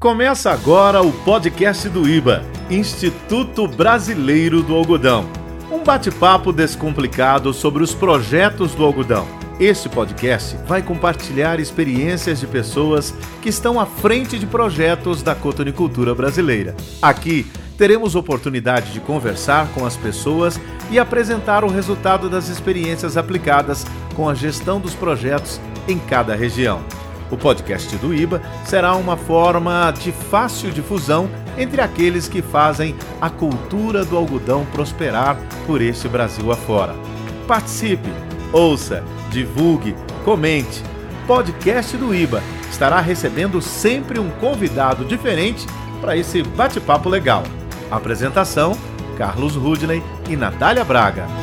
Começa agora o podcast do IBA, Instituto Brasileiro do Algodão. Um bate-papo descomplicado sobre os projetos do algodão. Este podcast vai compartilhar experiências de pessoas que estão à frente de projetos da cotonicultura brasileira. Aqui teremos oportunidade de conversar com as pessoas e apresentar o resultado das experiências aplicadas com a gestão dos projetos em cada região. O podcast do IBA será uma forma de fácil difusão entre aqueles que fazem a cultura do algodão prosperar por este Brasil afora. Participe, ouça, divulgue, comente. Podcast do IBA estará recebendo sempre um convidado diferente para esse bate-papo legal. Apresentação: Carlos Rudney e Natália Braga.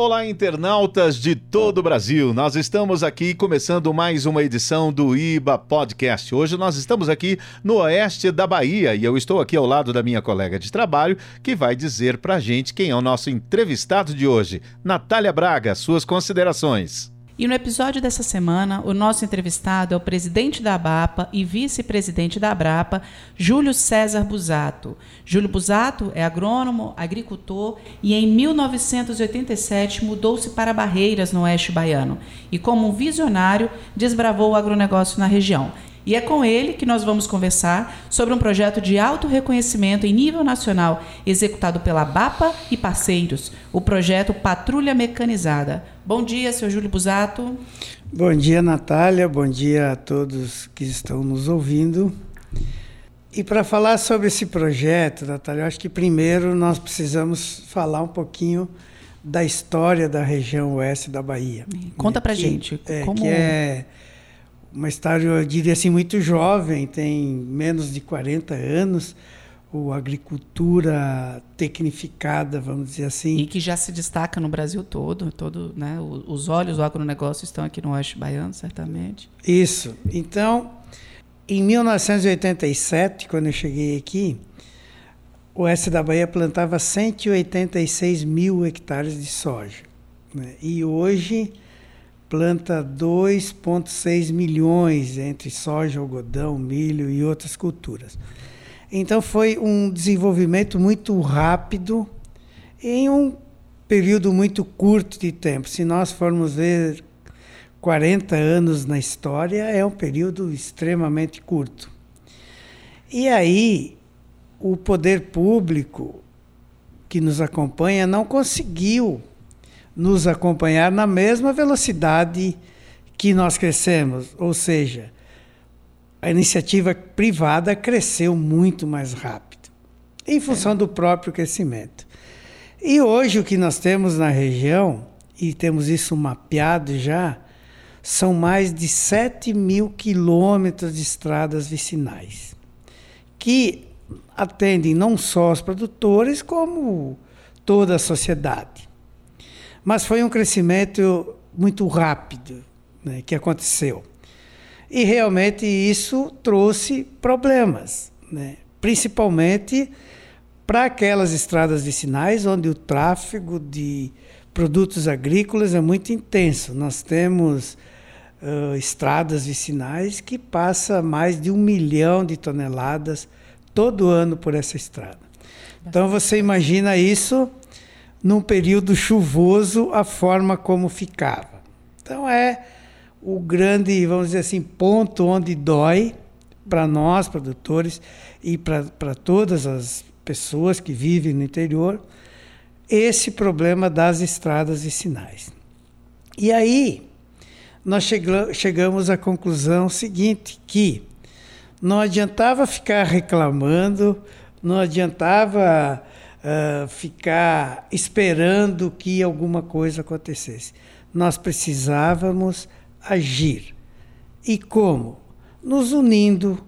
Olá, internautas de todo o Brasil. Nós estamos aqui começando mais uma edição do IBA Podcast. Hoje nós estamos aqui no oeste da Bahia e eu estou aqui ao lado da minha colega de trabalho que vai dizer pra gente quem é o nosso entrevistado de hoje. Natália Braga, suas considerações. E no episódio dessa semana, o nosso entrevistado é o presidente da ABAPA e vice-presidente da ABRAPA, Júlio César Busato. Júlio Busato é agrônomo, agricultor e em 1987 mudou-se para Barreiras, no oeste baiano, e como um visionário desbravou o agronegócio na região. E é com ele que nós vamos conversar sobre um projeto de alto reconhecimento em nível nacional, executado pela BAPA e parceiros, o projeto Patrulha Mecanizada. Bom dia, senhor Júlio Busato. Bom dia, Natália. Bom dia a todos que estão nos ouvindo. E para falar sobre esse projeto, Natália, eu acho que primeiro nós precisamos falar um pouquinho da história da região oeste da Bahia. Conta para gente. É, como... Que é uma história, eu diria assim, muito jovem, tem menos de 40 anos, ou agricultura tecnificada, vamos dizer assim. E que já se destaca no Brasil todo, todo né, os olhos do agronegócio estão aqui no Oeste Baiano, certamente. Isso. Então, em 1987, quando eu cheguei aqui, o Oeste da Bahia plantava 186 mil hectares de soja. Né? E hoje planta 2,6 milhões entre soja, algodão, milho e outras culturas. Então foi um desenvolvimento muito rápido em um período muito curto de tempo. Se nós formos ver 40 anos na história, é um período extremamente curto. E aí, o poder público que nos acompanha não conseguiu nos acompanhar na mesma velocidade que nós crescemos, ou seja, a iniciativa privada cresceu muito mais rápido, em função do próprio crescimento. E hoje o que nós temos na região, e temos isso mapeado já, são mais de 7 mil quilômetros de estradas vicinais, que atendem não só os produtores, como toda a sociedade. Mas foi um crescimento muito rápido né, que aconteceu. E realmente isso trouxe problemas, né, principalmente para aquelas estradas vicinais onde o tráfego de produtos agrícolas é muito intenso. Nós temos uh, estradas vicinais que passa mais de um milhão de toneladas todo ano por essa estrada. Então você imagina isso num período chuvoso, a forma como ficava. Então é o grande, vamos dizer assim, ponto onde dói para nós, produtores, e para todas as pessoas que vivem no interior, esse problema das estradas vicinais. E aí, nós chegamos à conclusão seguinte, que não adiantava ficar reclamando, não adiantava uh, ficar esperando que alguma coisa acontecesse. Nós precisávamos agir. E como? Nos unindo,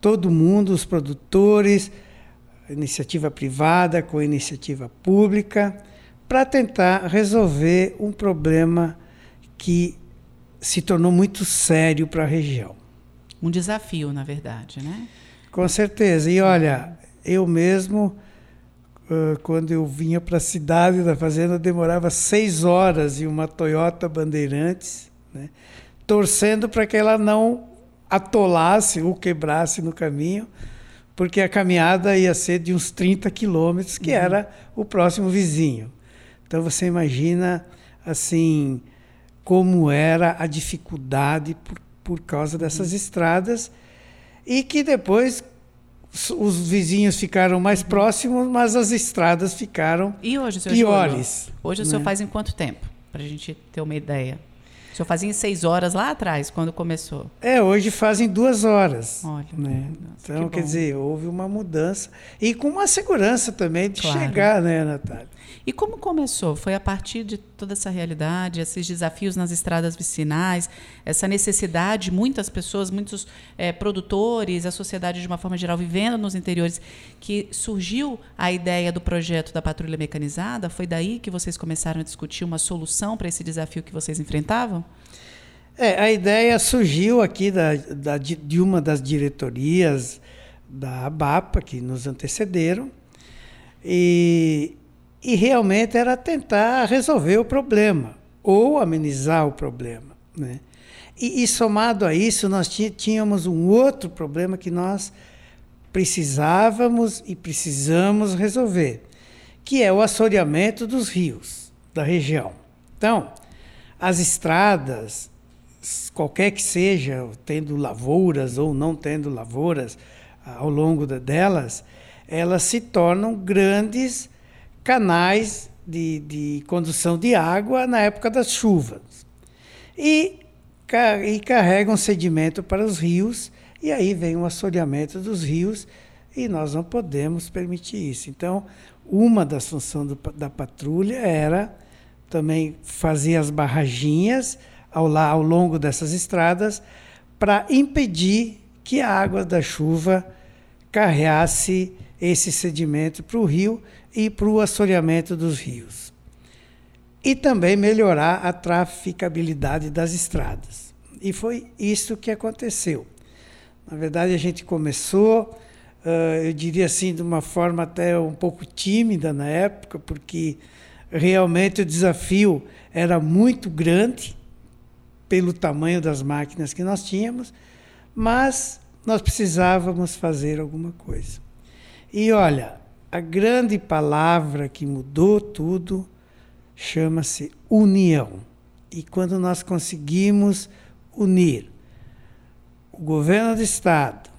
todo mundo, os produtores, iniciativa privada com iniciativa pública, para tentar resolver um problema que se tornou muito sério para a região. Um desafio, na verdade, né? Com certeza. E olha, eu mesmo quando eu vinha para a cidade da fazenda, demorava seis horas em uma Toyota Bandeirantes, né? torcendo para que ela não atolasse ou quebrasse no caminho, porque a caminhada ia ser de uns 30 quilômetros, que uhum. era o próximo vizinho. Então você imagina assim como era a dificuldade por, por causa dessas uhum. estradas e que depois os vizinhos ficaram mais uhum. próximos, mas as estradas ficaram e hoje, piores. Júlio, hoje o senhor né? faz em quanto tempo? Para a gente ter uma ideia. O senhor fazia em seis horas lá atrás, quando começou? É, hoje fazem duas horas. Olha. Né? então, que quer dizer, houve uma mudança. E com uma segurança também de claro. chegar, né, Natália? E como começou? Foi a partir de toda essa realidade, esses desafios nas estradas vicinais, essa necessidade, muitas pessoas, muitos é, produtores, a sociedade de uma forma geral vivendo nos interiores, que surgiu a ideia do projeto da patrulha mecanizada? Foi daí que vocês começaram a discutir uma solução para esse desafio que vocês enfrentavam? É, a ideia surgiu aqui da, da, de uma das diretorias da ABAPA, que nos antecederam, e e realmente era tentar resolver o problema ou amenizar o problema. Né? E, e somado a isso, nós tínhamos um outro problema que nós precisávamos e precisamos resolver, que é o assoreamento dos rios da região. Então, as estradas, qualquer que seja, tendo lavouras ou não tendo lavouras ao longo delas, elas se tornam grandes canais de, de condução de água na época das chuvas. E, e carregam sedimento para os rios, e aí vem o assoreamento dos rios, e nós não podemos permitir isso. Então, uma das funções do, da patrulha era também fazer as barraginhas ao, ao longo dessas estradas para impedir que a água da chuva carreasse esse sedimento para o rio e para o assoreamento dos rios. E também melhorar a traficabilidade das estradas. E foi isso que aconteceu. Na verdade, a gente começou, eu diria assim, de uma forma até um pouco tímida na época, porque realmente o desafio era muito grande pelo tamanho das máquinas que nós tínhamos, mas nós precisávamos fazer alguma coisa. E olha, a grande palavra que mudou tudo chama-se união. E quando nós conseguimos unir o governo do Estado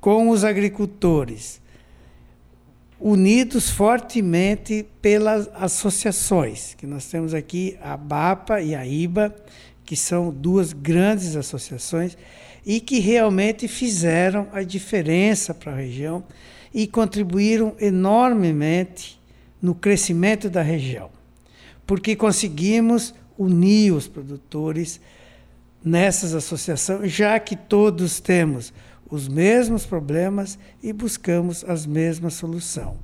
com os agricultores, unidos fortemente pelas associações, que nós temos aqui a BAPA e a IBA, que são duas grandes associações e que realmente fizeram a diferença para a região e contribuíram enormemente no crescimento da região, porque conseguimos unir os produtores nessas associações, já que todos temos os mesmos problemas e buscamos as mesmas soluções.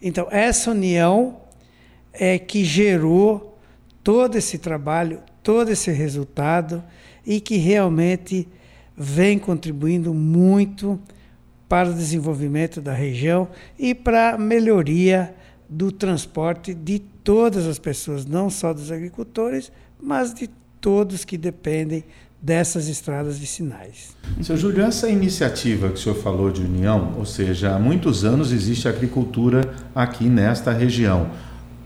Então, essa união é que gerou todo esse trabalho, todo esse resultado e que realmente vem contribuindo muito para o desenvolvimento da região e para a melhoria do transporte de todas as pessoas, não só dos agricultores, mas de todos que dependem dessas estradas vicinais. Seu Júlio, essa iniciativa que o senhor falou de união, ou seja, há muitos anos existe agricultura aqui nesta região.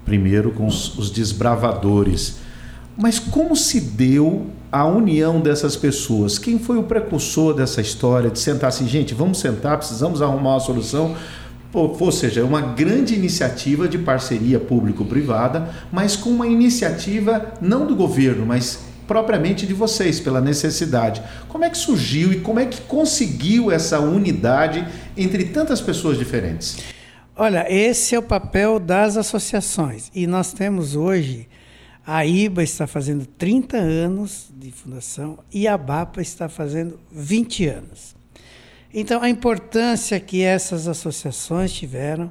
Primeiro com os, os desbravadores. Mas como se deu a união dessas pessoas? Quem foi o precursor dessa história de sentar assim, gente, vamos sentar, precisamos arrumar uma solução? Ou seja, é uma grande iniciativa de parceria público-privada, mas com uma iniciativa não do governo, mas propriamente de vocês, pela necessidade. Como é que surgiu e como é que conseguiu essa unidade entre tantas pessoas diferentes? Olha, esse é o papel das associações. E nós temos hoje a IBA está fazendo 30 anos de fundação e a BAPA está fazendo 20 anos. Então, a importância que essas associações tiveram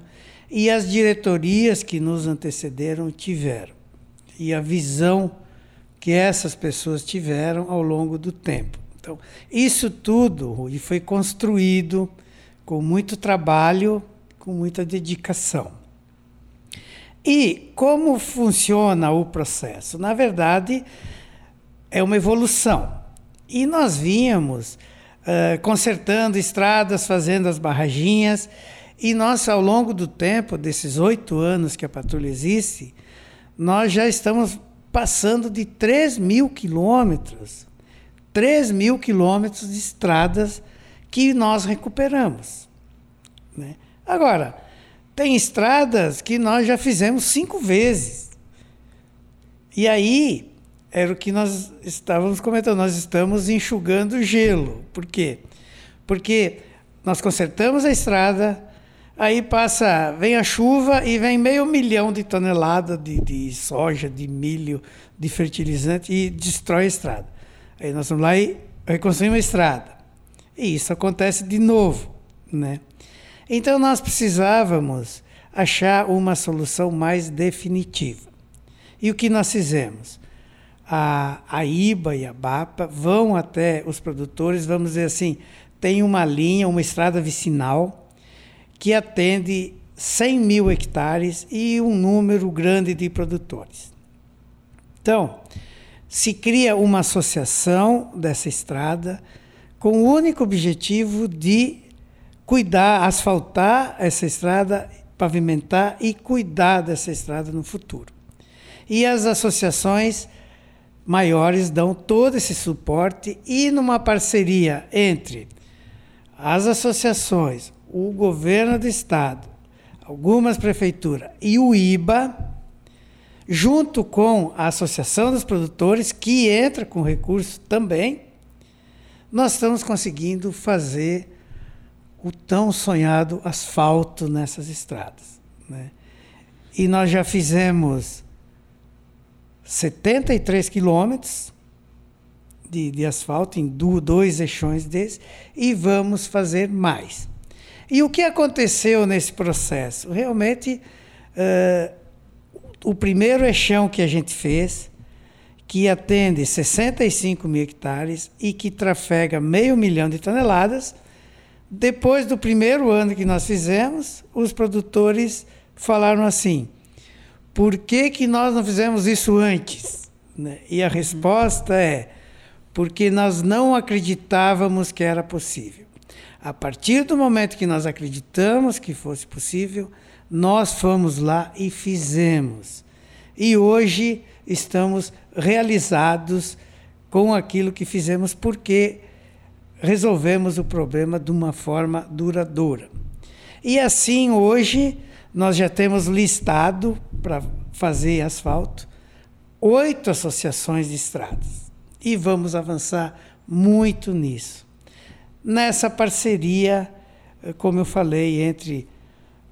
e as diretorias que nos antecederam tiveram, e a visão que essas pessoas tiveram ao longo do tempo. Então, isso tudo, Rui, foi construído com muito trabalho, com muita dedicação. E como funciona o processo? Na verdade, é uma evolução. E nós vínhamos uh, consertando estradas, fazendo as barraginhas, e nós, ao longo do tempo, desses oito anos que a patrulha existe, nós já estamos passando de 3 mil quilômetros. 3 mil quilômetros de estradas que nós recuperamos. Né? Agora, tem estradas que nós já fizemos cinco vezes. E aí, era o que nós estávamos comentando, nós estamos enxugando gelo. Por quê? Porque nós consertamos a estrada, aí passa, vem a chuva e vem meio milhão de toneladas de, de soja, de milho, de fertilizante e destrói a estrada. Aí nós vamos lá e reconstruímos a estrada. E isso acontece de novo, né? Então nós precisávamos achar uma solução mais definitiva. E o que nós fizemos? a, a IBA e a BAPA vão até os produtores, vamos dizer assim, tem uma linha, uma estrada vicinal que atende 100 mil hectares e um número grande de produtores. Então, se cria uma associação dessa estrada com o único objetivo de cuidar, asfaltar essa estrada, pavimentar e cuidar dessa estrada no futuro. E as associações maiores dão todo esse suporte e numa parceria entre as associações, o governo do estado, algumas prefeituras e o IBA, junto com a Associação dos Produtores, que entra com recurso também, nós estamos conseguindo fazer o tão sonhado asfalto nessas estradas. Né? E nós já fizemos 73 quilômetros de, de asfalto em dois eixões desses e vamos fazer mais. E o que aconteceu nesse processo? Realmente, uh, o primeiro eixão que a gente fez, que atende 65 mil hectares e que trafega meio milhão de toneladas, depois do primeiro ano que nós fizemos, os produtores falaram assim: por que, que nós não fizemos isso antes? Né? E a resposta é porque nós não acreditávamos que era possível. A partir do momento que nós acreditamos que fosse possível, nós fomos lá e fizemos. E hoje estamos realizados com aquilo que fizemos porque resolvemos o problema de uma forma duradoura. E assim hoje nós já temos listado para fazer asfalto oito associações de estradas e vamos avançar muito nisso. Nessa parceria, eh, como eu falei, entre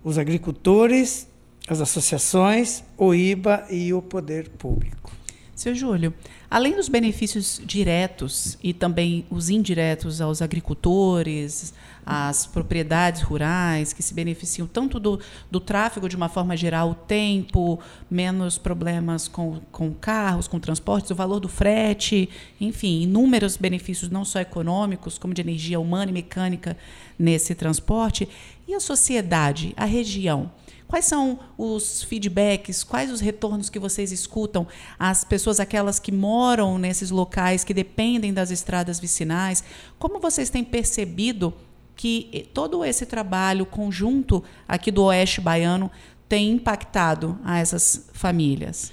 os agricultores, as associações, o IBA e o poder público. Seu Júlio, além dos benefícios diretos e também os indiretos aos agricultores, às propriedades rurais, que se beneficiam tanto do, do tráfego de uma forma geral, o tempo, menos problemas com, com carros, com transportes, o valor do frete, enfim, inúmeros benefícios, não só econômicos, como de energia humana e mecânica nesse transporte. E a sociedade, a região? Quais são os feedbacks, quais os retornos que vocês escutam às pessoas, aquelas que moram nesses locais, que dependem das estradas vicinais? Como vocês têm percebido que todo esse trabalho conjunto aqui do Oeste Baiano tem impactado a essas famílias?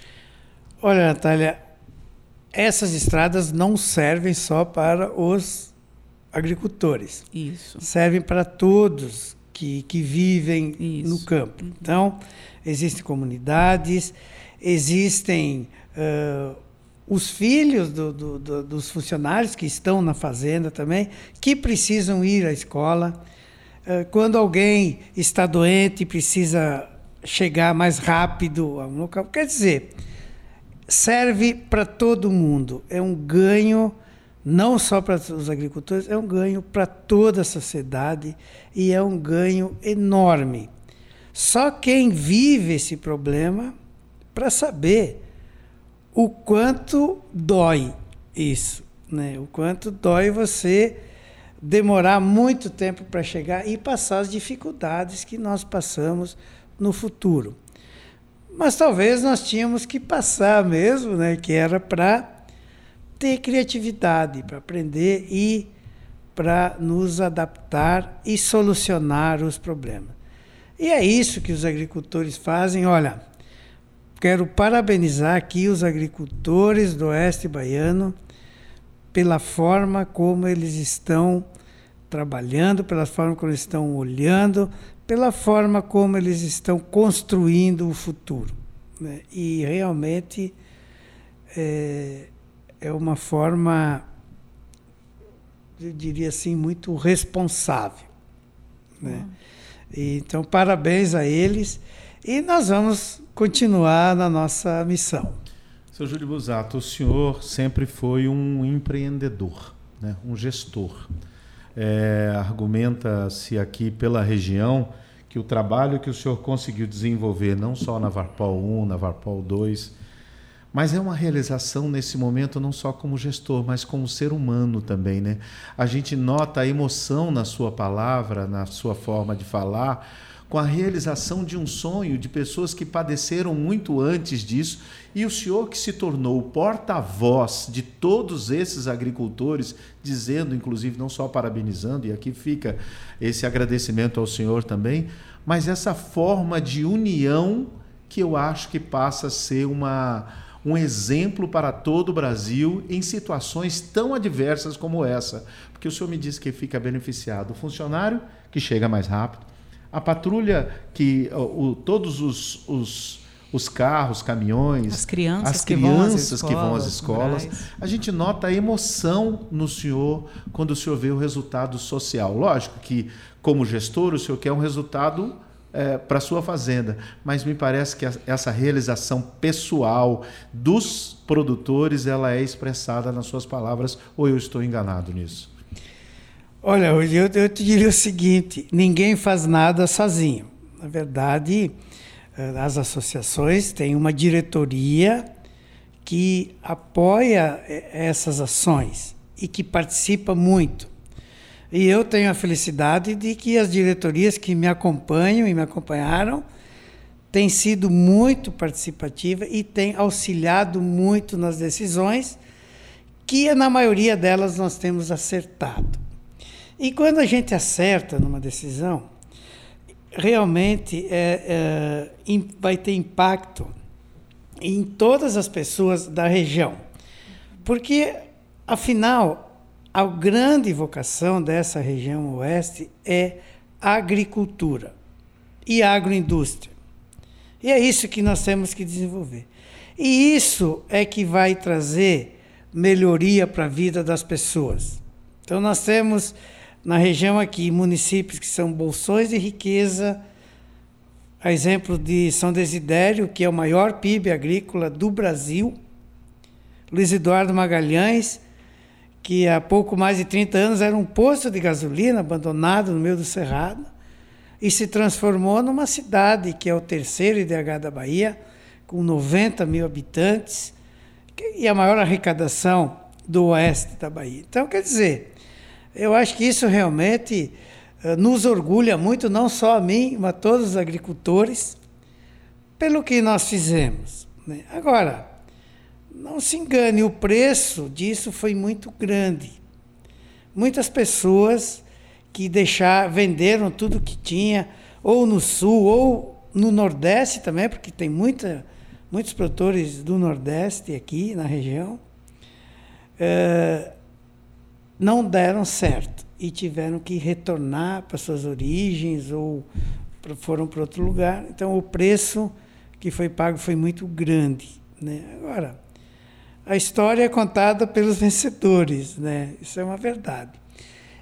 Olha, Natália, essas estradas não servem só para os agricultores. Isso. Servem para todos que, que vivem Isso. no campo. Então, existem comunidades, existem uh, os filhos do, do, do, dos funcionários que estão na fazenda também, que precisam ir à escola. Uh, quando alguém está doente e precisa chegar mais rápido a um local, quer dizer, serve para todo mundo. É um ganho não só para os agricultores, é um ganho para toda a sociedade e é um ganho enorme. Só quem vive esse problema para saber o quanto dói isso, né? O quanto dói você demorar muito tempo para chegar e passar as dificuldades que nós passamos no futuro. Mas talvez nós tínhamos que passar mesmo, né? Que era para ter criatividade para aprender e para nos adaptar e solucionar os problemas. E é isso que os agricultores fazem. Olha, quero parabenizar aqui os agricultores do Oeste Baiano pela forma como eles estão trabalhando, pela forma como eles estão olhando, pela forma como eles estão construindo o futuro. Né? E realmente é, é uma forma, eu diria assim, muito responsável. Né? E, então, parabéns a eles e nós vamos continuar na nossa missão. Seu Júlio Busato, o senhor sempre foi um empreendedor, né? um gestor. É, Argumenta-se aqui pela região que o trabalho que o senhor conseguiu desenvolver, não só na Varpol 1, na Varpol 2, mas é uma realização nesse momento não só como gestor, mas como ser humano também, né? A gente nota a emoção na sua palavra, na sua forma de falar, com a realização de um sonho de pessoas que padeceram muito antes disso, e o senhor que se tornou o porta-voz de todos esses agricultores, dizendo, inclusive, não só parabenizando, e aqui fica esse agradecimento ao senhor também, mas essa forma de união que eu acho que passa a ser uma, um exemplo para todo o Brasil em situações tão adversas como essa. Porque o senhor me disse que fica beneficiado o funcionário, que chega mais rápido, a patrulha que o, todos os, os, os, carros, caminhões, as crianças, as crianças que vão às escolas, que vão às escolas a gente nota a emoção no senhor quando o senhor vê o resultado social. Lógico que, como gestor, o senhor quer um resultado é, para sua fazenda, mas me parece que essa realização pessoal dos produtores ela é expressada nas suas palavras, ou eu estou enganado nisso? Olha, eu, eu te diria o seguinte: ninguém faz nada sozinho. Na verdade, eh, as associações têm uma diretoria que apoia eh, essas ações e que participa muito. E eu tenho a felicidade de que as diretorias que me acompanham e me acompanharam têm sido muito participativas e têm auxiliado muito nas decisões, que na maioria delas nós temos acertado. E quando a gente acerta numa decisão, realmente é, é, vai ter impacto em todas as pessoas da região. Porque, afinal, a grande vocação dessa região oeste é agricultura e agroindústria. E é isso que nós temos que desenvolver. E isso é que vai trazer melhoria para a vida das pessoas. Então, nós temos na região aqui, municípios que são bolsões de riqueza, a exemplo de São Desidério, que é o maior PIB agrícola do Brasil, Luiz Eduardo Magalhães, que há pouco mais de 30 anos era um posto de gasolina abandonado no meio do Cerrado, e se transformou numa cidade que é o terceiro IDH da Bahia, com 90 mil habitantes, e a maior arrecadação do oeste da Bahia. Então, quer dizer, eu acho que isso realmente uh, nos orgulha muito, não só a mim, mas a todos os agricultores, pelo que nós fizemos. Né? Agora, não se engane, o preço disso foi muito grande. Muitas pessoas que deixar, venderam tudo que tinha, ou no sul, ou no Nordeste também, porque tem muita, muitos produtores do Nordeste aqui na região. Uh, não deram certo e tiveram que retornar para suas origens ou foram para outro lugar. Então o preço que foi pago foi muito grande. Né? Agora, a história é contada pelos vencedores, né? isso é uma verdade.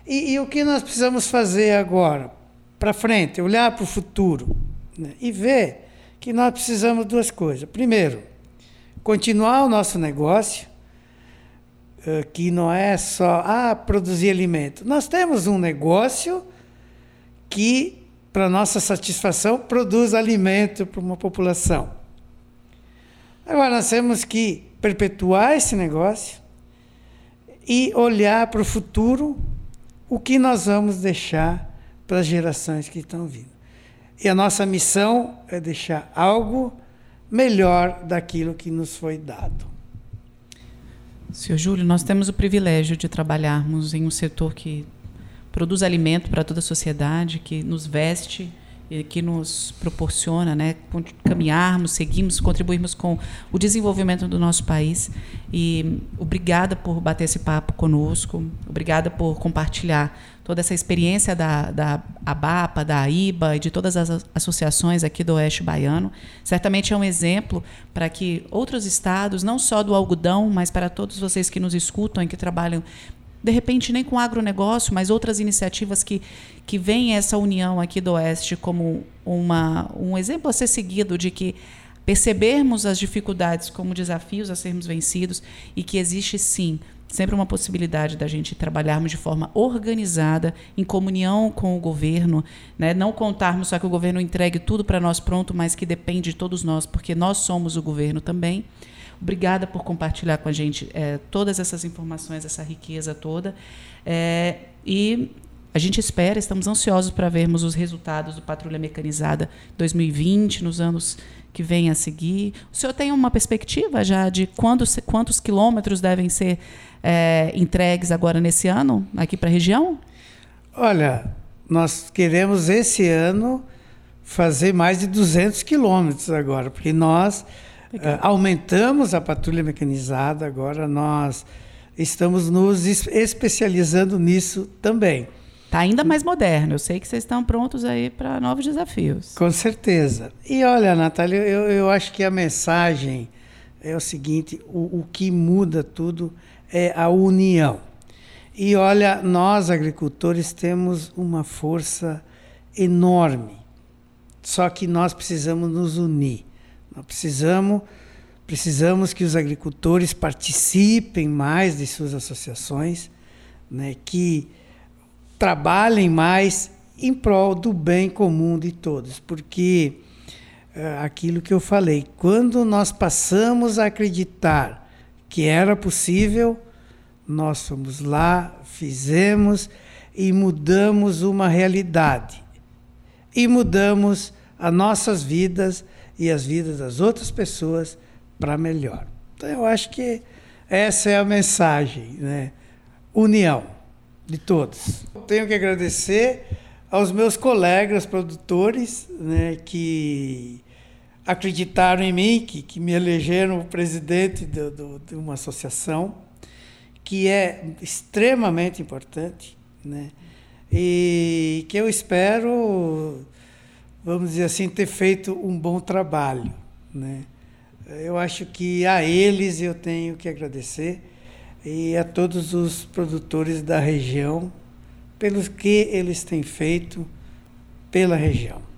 E, e o que nós precisamos fazer agora, para frente, olhar para o futuro né? e ver que nós precisamos duas coisas. Primeiro, continuar o nosso negócio, eh, que não é só ah, produzir alimento. Nós temos um negócio que, para nossa satisfação, produz alimento para uma população. Agora nós temos que perpetuar esse negócio e olhar para o futuro o que nós vamos deixar para as gerações que estão vindo. E a nossa missão é deixar algo melhor daquilo que nos foi dado. Senhor Júlio, nós temos o privilégio de trabalharmos em um setor que produz alimento para toda a sociedade, que nos veste que nos proporciona né, caminharmos, seguirmos, contribuirmos com o desenvolvimento do nosso país. E obrigada por bater esse papo conosco, obrigada por compartilhar toda essa experiência da, da ABAPA, da AIBA e de todas as associações aqui do Oeste Baiano. Certamente é um exemplo para que outros estados, não só do algodão, mas para todos vocês que nos escutam e que trabalham de repente nem com agronegócio, mas outras iniciativas que, que veem essa união aqui do Oeste como uma, um exemplo a ser seguido de que percebermos as dificuldades como desafios a sermos vencidos e que existe sim sempre uma possibilidade da gente trabalharmos de forma organizada, em comunhão com o governo, né? não contarmos só que o governo entregue tudo para nós pronto, mas que depende de todos nós, porque nós somos o governo também. Obrigada por compartilhar com a gente é, todas essas informações, essa riqueza toda. É, e a gente espera, estamos ansiosos para vermos os resultados do Patrulha Mecanizada 2020, nos anos que vêm a seguir. O senhor tem uma perspectiva já de quando, quantos quilômetros devem ser é, entregues agora nesse ano, aqui para a região? Olha, nós queremos esse ano fazer mais de 200 quilômetros agora, porque nós uh, aumentamos a patrulha mecanizada, agora nós estamos nos especializando nisso também. Está ainda mais moderno. Eu sei que vocês estão prontos aí para novos desafios. Com certeza. E olha, Natália, eu, eu acho que a mensagem é o seguinte: o, o que muda tudo é a união. E olha, nós agricultores temos uma força enorme. Só que nós precisamos nos unir. Nós precisamos precisamos que os agricultores participem mais de suas associações, né, que trabalhem mais em prol do bem comum de todos, porque é, aquilo que eu falei, quando nós passamos a acreditar que era possível, nós fomos lá, fizemos e mudamos uma realidade. E mudamos as nossas vidas e as vidas das outras pessoas para melhor. Então eu acho que essa é a mensagem, né? União de todos. Tenho que agradecer aos meus colegas produtores né, que acreditaram em mim, que, que me elegeram presidente do, do, de uma associação, que é extremamente importante, né, e que eu espero, vamos dizer assim, ter feito um bom trabalho. Né. Eu acho que a eles eu tenho que agradecer e a todos os produtores da região pelos que eles têm feito pela região.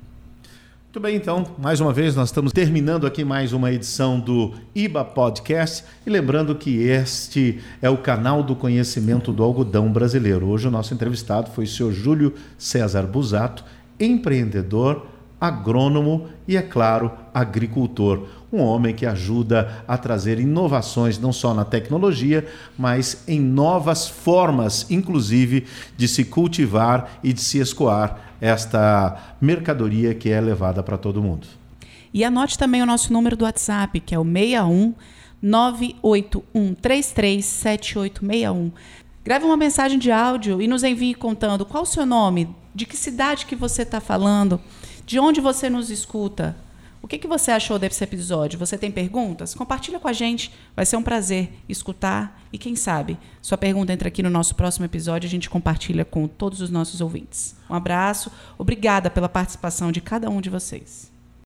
Muito bem, então, mais uma vez nós estamos terminando aqui mais uma edição do IBA Podcast e lembrando que este é o canal do conhecimento do algodão brasileiro. Hoje o nosso entrevistado foi o senhor Júlio César Busato, empreendedor, agrônomo e, é claro, agricultor um homem que ajuda a trazer inovações não só na tecnologia, mas em novas formas, inclusive, de se cultivar e de se escoar esta mercadoria que é levada para todo mundo. E anote também o nosso número do WhatsApp, que é o 61 981337861. Grave uma mensagem de áudio e nos envie contando qual o seu nome, de que cidade que você está falando, de onde você nos escuta, o que, que você achou desse episódio? Você tem perguntas? Compartilha com a gente. Vai ser um prazer escutar e quem sabe sua pergunta entra aqui no nosso próximo episódio e a gente compartilha com todos os nossos ouvintes. Um abraço. Obrigada pela participação de cada um de vocês.